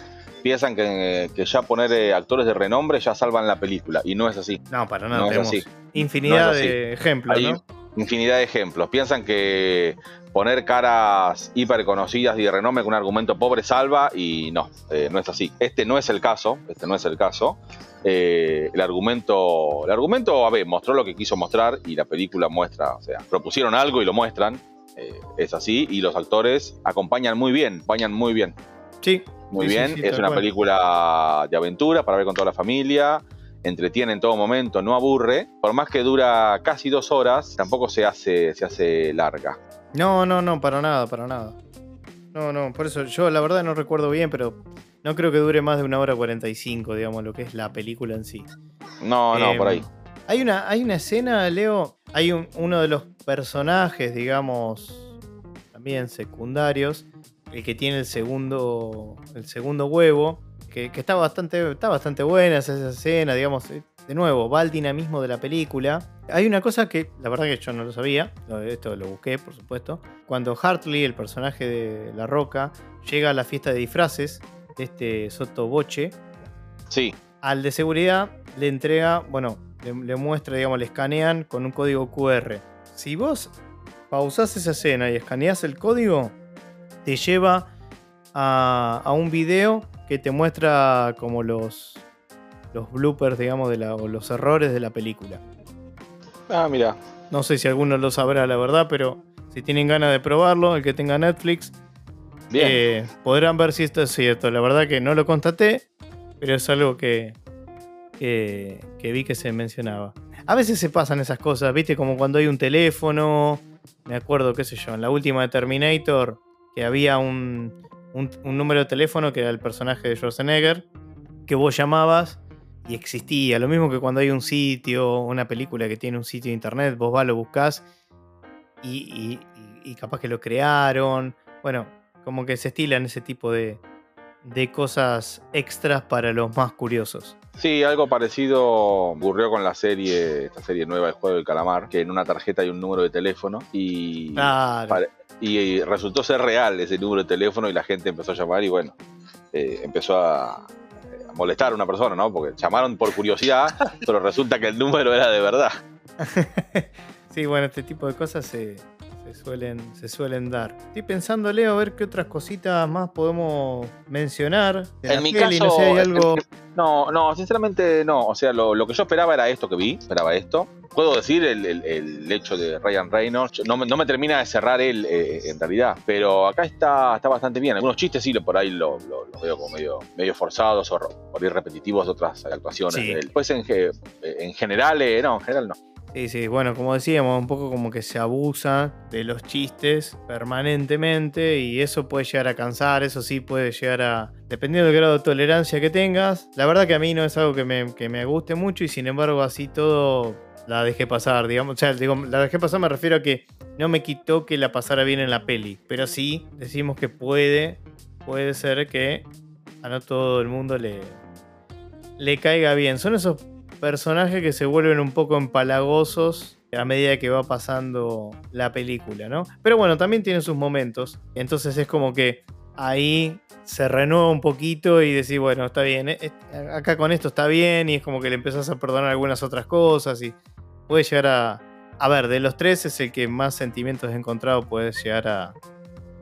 piensan que, que ya poner eh, actores de renombre ya salvan la película. Y no es así. No, para nada. No es tenemos así. infinidad No de ejemplos, ¿no? Infinidad de ejemplos. Piensan que poner caras hiper conocidas y de renombre con un argumento pobre salva y no, eh, no es así. Este no es el caso, este no es el caso. Eh, el argumento, el argumento, a ver, mostró lo que quiso mostrar y la película muestra, o sea, propusieron algo y lo muestran. eh, es así y los actores acompañan muy bien, acompañan muy bien. Sí. Muy Sí, bien, sí, es una cual. película de aventura para ver con toda la familia, entretiene en todo momento, no aburre. Por más que dura casi dos horas, tampoco se hace, se hace larga. No, no, no, para nada, para nada. No, no, por eso yo la verdad no recuerdo bien, pero no creo que dure más de una hora 45, digamos, lo que es la película en sí. No, no, por ahí. Hay una, hay una escena, Leo, hay un- uno de los personajes, digamos, también secundarios, el que tiene el segundo, el segundo huevo, que, que está, bastante, está bastante buena esa, escena, digamos, eh, de nuevo, va al dinamismo de la película. Hay una cosa que, la verdad que yo no lo sabía, esto lo busqué, por supuesto, cuando Hartley, el personaje de La Roca, llega a la fiesta de disfraces de este Soto Boche, Sí, al de seguridad le entrega, bueno, le, le muestra, digamos, le escanean con un código QR. Si vos pausás esa escena y escaneás el código, te lleva a, a un video que te muestra como los, los bloopers, digamos, de la, o los errores de la película. ah, mira. No sé si alguno lo sabrá, la verdad, pero si tienen ganas de probarlo, el que tenga Netflix, Bien. eh, podrán ver si esto es cierto. La verdad que no lo constaté, pero es algo que, que, que vi que se mencionaba. A veces se pasan esas cosas, ¿viste? Como cuando hay un teléfono. Me acuerdo, qué sé yo, en la última de Terminator, que había un, un- un número de teléfono que era el personaje de Schwarzenegger, que vos llamabas y existía. Lo mismo que cuando hay un sitio, una película que tiene un sitio de internet, vos vas, lo buscás y, capaz que lo crearon. Bueno, como que se estilan ese tipo de, de cosas extras para los más curiosos. Sí, algo parecido ocurrió con la serie, esta serie nueva del juego del calamar, que en una tarjeta hay un número de teléfono y, y, resultó ser real ese número de teléfono y la gente empezó a llamar y bueno, eh, empezó a, molestar a una persona, ¿no? Porque llamaron por curiosidad, <laughs> pero resulta que el número era de verdad. <laughs> sí, bueno, este tipo de cosas se, suelen, se suelen dar. Estoy pensando, Leo, a ver qué otras cositas más podemos mencionar. En mi caso, no, hay algo... <laughs> no, no, sinceramente no. O sea, lo, que yo esperaba era esto que vi, esperaba esto. Puedo decir el, hecho de Ryan Reynolds, no, no me termina de cerrar él eh, en realidad, pero acá está, está bastante bien. Algunos chistes sí, por ahí los lo, veo como medio, medio forzados o por ir repetitivos de otras actuaciones él. Pues en, en general, eh, no, en general no. Sí, sí, bueno, como decíamos, un poco como que se abusa de los chistes permanentemente y eso puede llegar a cansar, eso sí puede llegar a, dependiendo del grado de tolerancia que tengas, la verdad que a mí no es algo que me, que me guste mucho y sin embargo así todo la dejé pasar, digamos, o sea, digo, la dejé pasar me refiero a que no me quitó que la pasara bien en la peli, pero sí decimos que puede, puede ser que a no todo el mundo le, le caiga bien. Son esos personajes que se vuelven un poco empalagosos a medida que va pasando la película, ¿no? Pero bueno, también tiene sus momentos. Entonces es como que ahí se renueva un poquito y decís, bueno, está bien, eh, eh, acá con esto está bien, y es como que le empezás a perdonar algunas otras cosas y puede llegar a. A ver, de los tres es el que más sentimientos encontrado puede llegar a,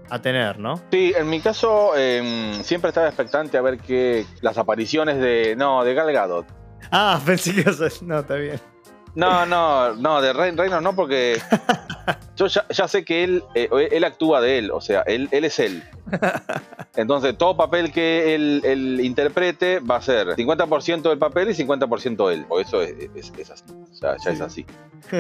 a tener, ¿no? Sí, en mi caso em, siempre estaba expectante a ver que las apariciones de. No, de Galgado Ah, <laughs> pensé que No, está bien. No, no, no, de Reynolds no, porque <laughs> yo ya, sé que él, eh, él actúa de él, o sea, él, él es él. Entonces, todo papel que él, interprete va a ser 50% del papel y 50% él. O eso es, así. O sea, ya es así.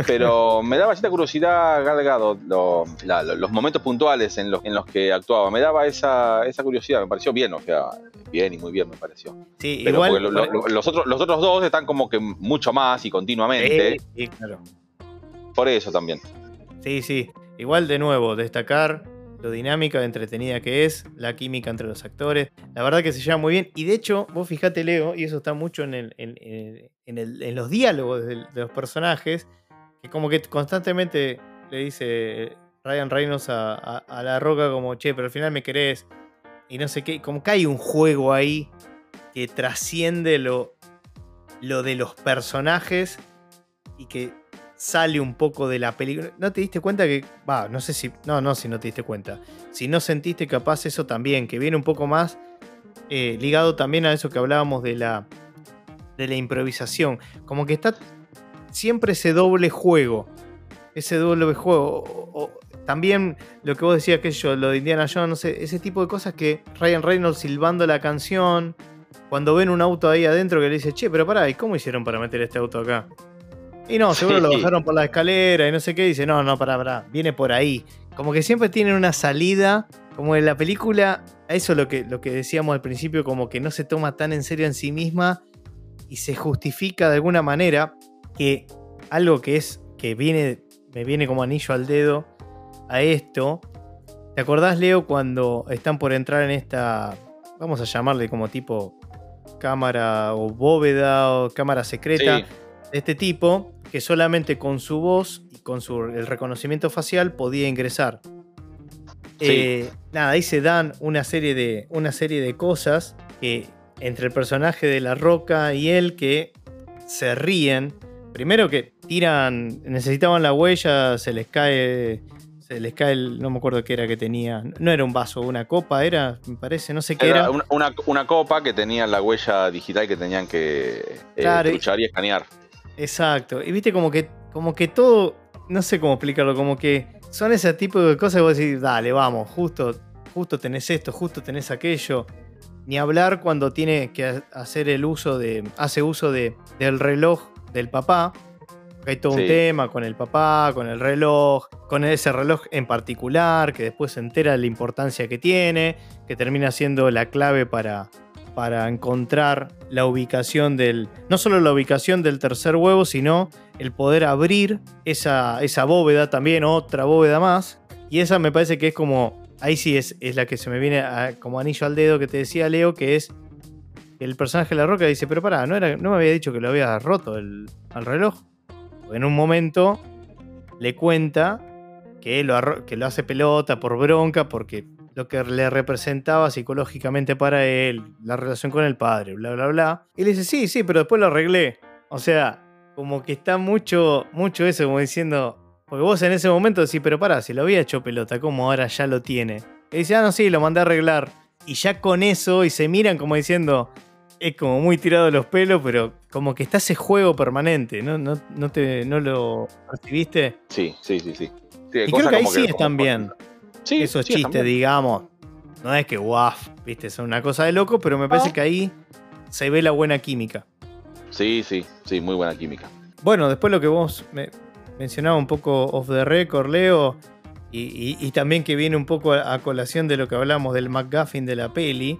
Pero me daba cierta curiosidad, Galgado, los momentos puntuales en los, en los que actuaba. Me daba esa, esa curiosidad, me pareció bien, o sea, bien y muy bien me pareció. Sí, igual, los, otros, los otros dos están como que mucho más y continuamente. Sí, claro. Por eso también. Sí, sí. Igual de nuevo, destacar dinámica, lo entretenida que es, la química entre los actores. La verdad que se lleva muy bien. Y de hecho, vos fijate, Leo, y eso está mucho en, el, en, los diálogos de, los personajes, que como que constantemente le dice Ryan Reynolds a, La Roca como, che, pero al final me querés. Y no sé qué, como que hay un juego ahí que trasciende lo, lo de los personajes y que sale un poco de la película. ¿No te diste cuenta que, va, no sé si, no, no, si no te diste cuenta, si no sentiste capaz eso también, que viene un poco más eh, ligado también a eso que hablábamos de la, de la improvisación, como que está siempre ese doble juego, ese doble juego, también lo que vos decías, que yo, lo de Indiana Jones, ese tipo de cosas que Ryan Reynolds silbando la canción, cuando ven un auto ahí adentro que le dice, che, pero pará, ¿y cómo hicieron para meter este auto acá? Y no, seguro lo bajaron por la escalera y no sé qué. dice, no, no, pará, pará, viene por ahí. Como que siempre tienen una salida. Como en la película, eso es lo que, lo que decíamos al principio, como que no se toma tan en serio en sí misma y se justifica de alguna manera que algo que es, que viene, me viene como anillo al dedo a esto. ¿Te acordás, Leo, cuando están por entrar en esta, vamos a llamarle como tipo cámara o bóveda o cámara secreta de este tipo? que solamente con su voz y con su, el reconocimiento facial podía ingresar. Eh, nada, ahí se dan una serie, de, una serie de cosas que entre el personaje de La Roca y él que se ríen. Primero que tiran, necesitaban la huella, se les cae, se les cae el, no me acuerdo qué era que tenía, no era un vaso, una copa, era, me parece, no sé qué era. Una, copa que tenía la huella digital que tenían que eh, luchar y escanear. Exacto. Y viste como que, como que todo, no sé cómo explicarlo, como que son ese tipo de cosas que vos decís, dale, vamos, justo, justo tenés esto, justo tenés aquello. Ni hablar cuando tiene que hacer el uso de, hace uso de, del reloj del papá. Hay todo un tema con el papá, con el reloj, con ese reloj en particular, que después se entera de la importancia que tiene, que termina siendo la clave para, para encontrar la ubicación del. No solo la ubicación del tercer huevo, sino el poder abrir esa, esa bóveda también, otra bóveda más. Y esa me parece que es como. Ahí sí es, es la que se me viene como anillo al dedo que te decía Leo, que es el personaje de la roca dice, pero pará, no, era, no me había dicho que lo había roto el, al reloj. En un momento le cuenta que lo, que lo hace pelota por bronca, porque lo que le representaba psicológicamente para él, la relación con el padre, bla, bla, bla. Y le dice, sí, sí, pero después lo arreglé. O sea, como que está mucho, mucho eso, como diciendo, porque vos en ese momento decís, pero pará, si lo había hecho pelota, ¿cómo ahora ya lo tiene? Y dice, ah, no, sí, lo mandé a arreglar. Y ya con eso, y se miran como diciendo, es como muy tirado de los pelos, pero como que está ese juego permanente, ¿no, no, no, te, no lo percibiste? Sí, sí, sí, sí. Y creo que ahí sí están bien. Sí, Esos sí, chistes, digamos. No es que guaf, viste, son una cosa de loco, pero me parece No. que ahí se ve la buena química. Sí, sí, sí, muy buena química. Bueno, después lo que vos me mencionabas un poco off the record, Leo, y, y- y también que viene un poco a, a colación de lo que hablamos del McGuffin de la peli,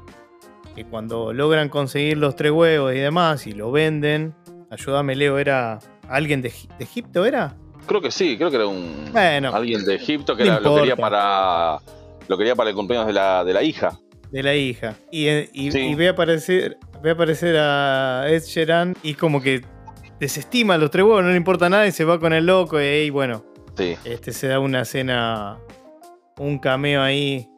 que cuando logran conseguir los tres huevos y demás y lo venden, ayúdame Leo, ¿era alguien de, de Egipto? ¿Era? Creo que sí, creo que era un Bueno, alguien de Egipto que no era- lo quería para lo quería para el cumpleaños de la, de la hija. de la hija. Y, eh, y, Sí. y ve, a aparecer, ve a aparecer a Ed Sheeran y como que desestima a los tres huevos, no le importa nada y se va con el loco y bueno, Sí, Este se da una escena, un cameo ahí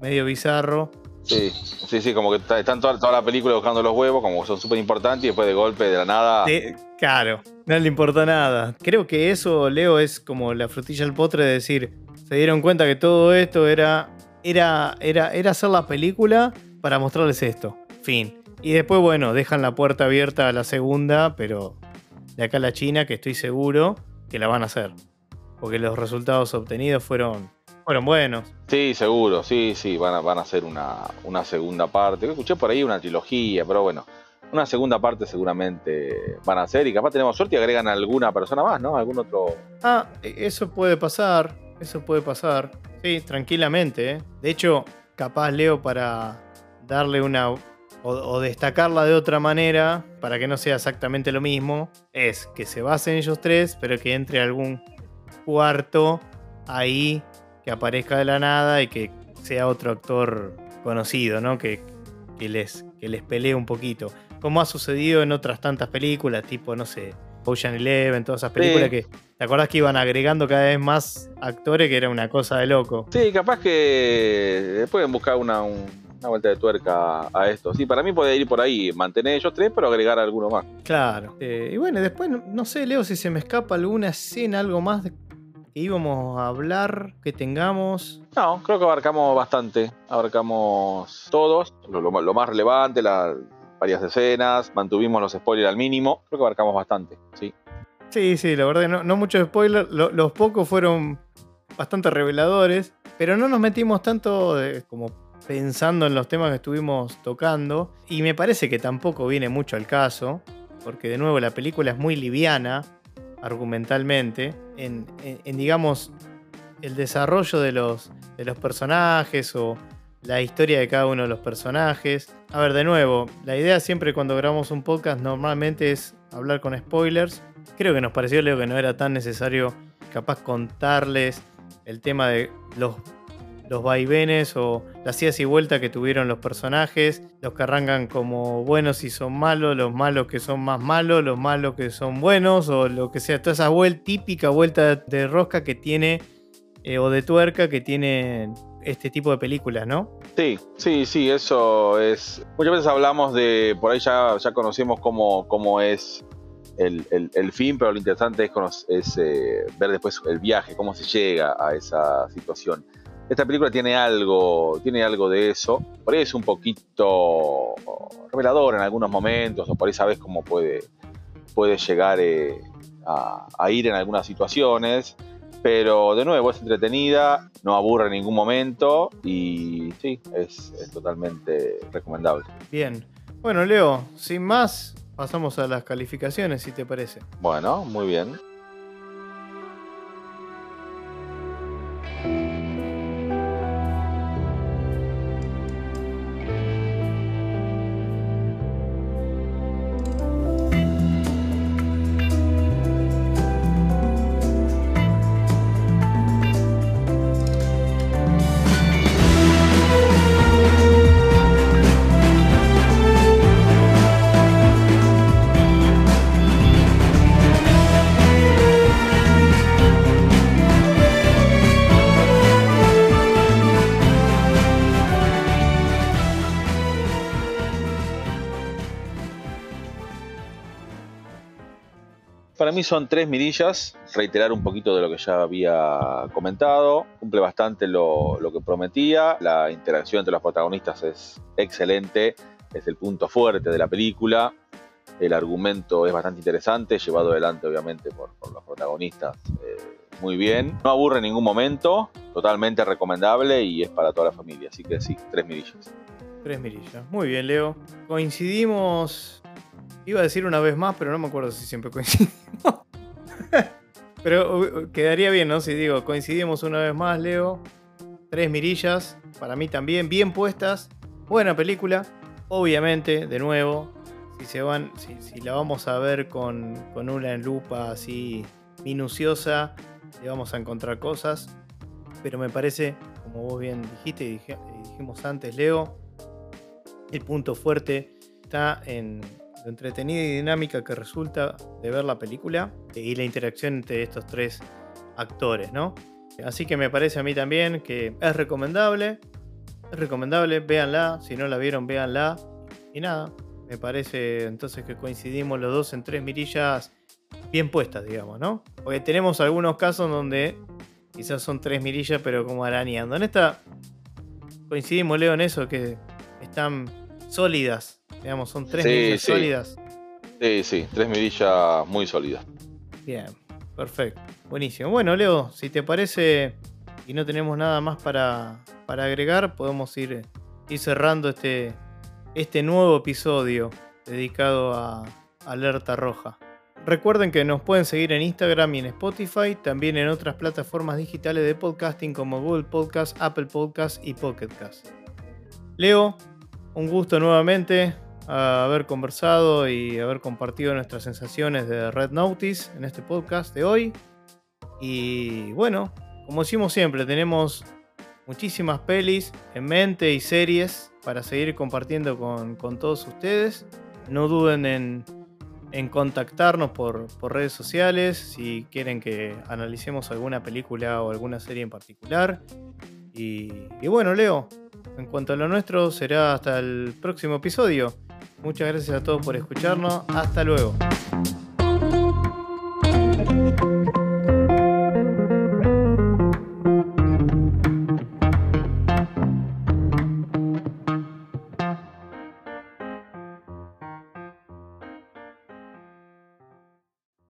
medio bizarro. sí, sí, sí, como que está- están toda, toda la película buscando los huevos, como son súper importantes y después de golpe de la nada. De- claro, no le importa nada. Creo que eso, Leo, es como la frutilla del potre de decir, se dieron cuenta que todo esto era, era, era, era hacer la película para mostrarles esto. Fin. Y después, bueno, dejan la puerta abierta a la segunda, pero de acá a la China, que estoy seguro que la van a hacer. Porque los resultados obtenidos fueron, fueron buenos. Sí, seguro, sí, sí, van a, van a hacer una, una segunda parte. Escuché por ahí una trilogía, pero bueno, una segunda parte seguramente van a hacer y capaz tenemos suerte y agregan alguna persona más, ¿no? Algún otro. Ah, e- eso puede pasar. Eso puede pasar. Sí, tranquilamente. ¿eh? De hecho, capaz Leo para darle una. O, o destacarla de otra manera, para que no sea exactamente lo mismo, es que se basen ellos tres, pero que entre algún cuarto ahí que aparezca de la nada y que sea otro actor conocido, ¿no? Que, que les, que les pelee un poquito. Como ha sucedido en otras tantas películas, tipo, no sé, Ocean Eleven, todas esas películas Sí. que. ¿Te acordás que iban agregando cada vez más actores que era una cosa de loco? Sí, capaz que pueden buscar una, un- una vuelta de tuerca a esto. Sí, para mí puede ir por ahí, mantener ellos tres, pero agregar alguno más. Claro. Eh, y bueno, después no, sé, Leo, si se me escapa alguna escena, algo más de- que íbamos a hablar, que tengamos. No, creo que abarcamos bastante. Abarcamos todos, lo, lo- lo más relevante, las varias escenas, mantuvimos los spoilers al mínimo. Creo que abarcamos bastante, sí. Sí, sí, la verdad, no, no muchos spoilers. Lo- los pocos fueron bastante reveladores, pero no nos metimos tanto como pensando en los temas que estuvimos tocando. Y me parece que tampoco viene mucho al caso, porque de nuevo la película es muy liviana argumentalmente, en, en- en, digamos, el desarrollo de los, de los personajes o la historia de cada uno de los personajes. A ver, de nuevo, la idea siempre cuando grabamos un podcast normalmente es hablar con spoilers. Creo que nos pareció, que no era tan necesario capaz contarles el tema de los, vaivenes o las idas y vueltas que tuvieron los personajes, los que arrancan como buenos y son malos, los malos que son más malos, los malos que son buenos o lo que sea, toda esa típica vuelta de rosca que tiene eh, o de tuerca que tiene este tipo de películas, ¿no? Sí, sí, sí, eso es. Muchas veces hablamos de. Por ahí ya, conocemos cómo, cómo es el, el- fin, pero lo interesante es, eh, ver después el viaje, cómo se llega a esa situación. Esta película tiene algo, tiene algo de eso. Por ahí es un poquito revelador en algunos momentos, o por ahí sabes cómo puede, puede llegar eh, a ir en algunas situaciones. Pero de nuevo es entretenida, no aburre en ningún momento y sí, es, es totalmente recomendable. Bien. Bueno, Leo, sin más, pasamos a las calificaciones, si te parece. Bueno, muy bien. Para mí son tres mirillas, reiterar un poquito de lo que ya había comentado, cumple bastante lo, que prometía, la interacción entre los protagonistas es excelente, es el punto fuerte de la película, el argumento es bastante interesante, llevado adelante obviamente por, por los protagonistas eh, muy bien. No aburre en ningún momento, totalmente recomendable y es para toda la familia. Así que sí, tres mirillas. Tres mirillas. Muy bien, Leo. Coincidimos. Iba a decir una vez más, pero no me acuerdo si siempre coincidimos. <laughs> pero uh, quedaría bien, ¿no? Si digo, coincidimos una vez más, Leo. Tres mirillas. Para mí también, bien puestas. Buena película. Obviamente, de nuevo, si la vamos a ver con, con una lupa así minuciosa, y vamos a encontrar cosas. Pero me parece, como vos bien dijiste y dijimos antes, Leo, el punto fuerte está en entretenida y dinámica que resulta de ver la película y la interacción entre estos tres actores, ¿no? Así que me parece a mí también que es recomendable. Es recomendable, véanla. Si no la vieron, véanla. Y nada, me parece entonces que coincidimos los dos en tres mirillas bien puestas, digamos, ¿no? Porque tenemos algunos casos donde quizás son tres mirillas, pero como arañando. En esta coincidimos, Leo, en eso, que están sólidas, digamos, son tres mirillas sólidas. Sí, sí, tres mirillas muy sólidas. Bien, perfecto, buenísimo. Bueno, Leo, si te parece y no tenemos nada más para, para agregar, podemos ir, ir cerrando este, este nuevo episodio dedicado a Alerta Roja. Recuerden que nos pueden seguir en Instagram y en Spotify, también en otras plataformas digitales de podcasting como Google Podcast, Apple Podcast y Pocket Cast. Leo, un gusto nuevamente haber conversado y haber compartido nuestras sensaciones de Red Notice en este podcast de hoy. Y bueno, como decimos siempre, tenemos muchísimas pelis en mente y series para seguir compartiendo con, todos ustedes. No duden en en contactarnos por, redes sociales si quieren que analicemos alguna película o alguna serie en particular. Y, bueno, Leo, en cuanto a lo nuestro, será hasta el próximo episodio. Muchas gracias a todos por escucharnos. Hasta luego.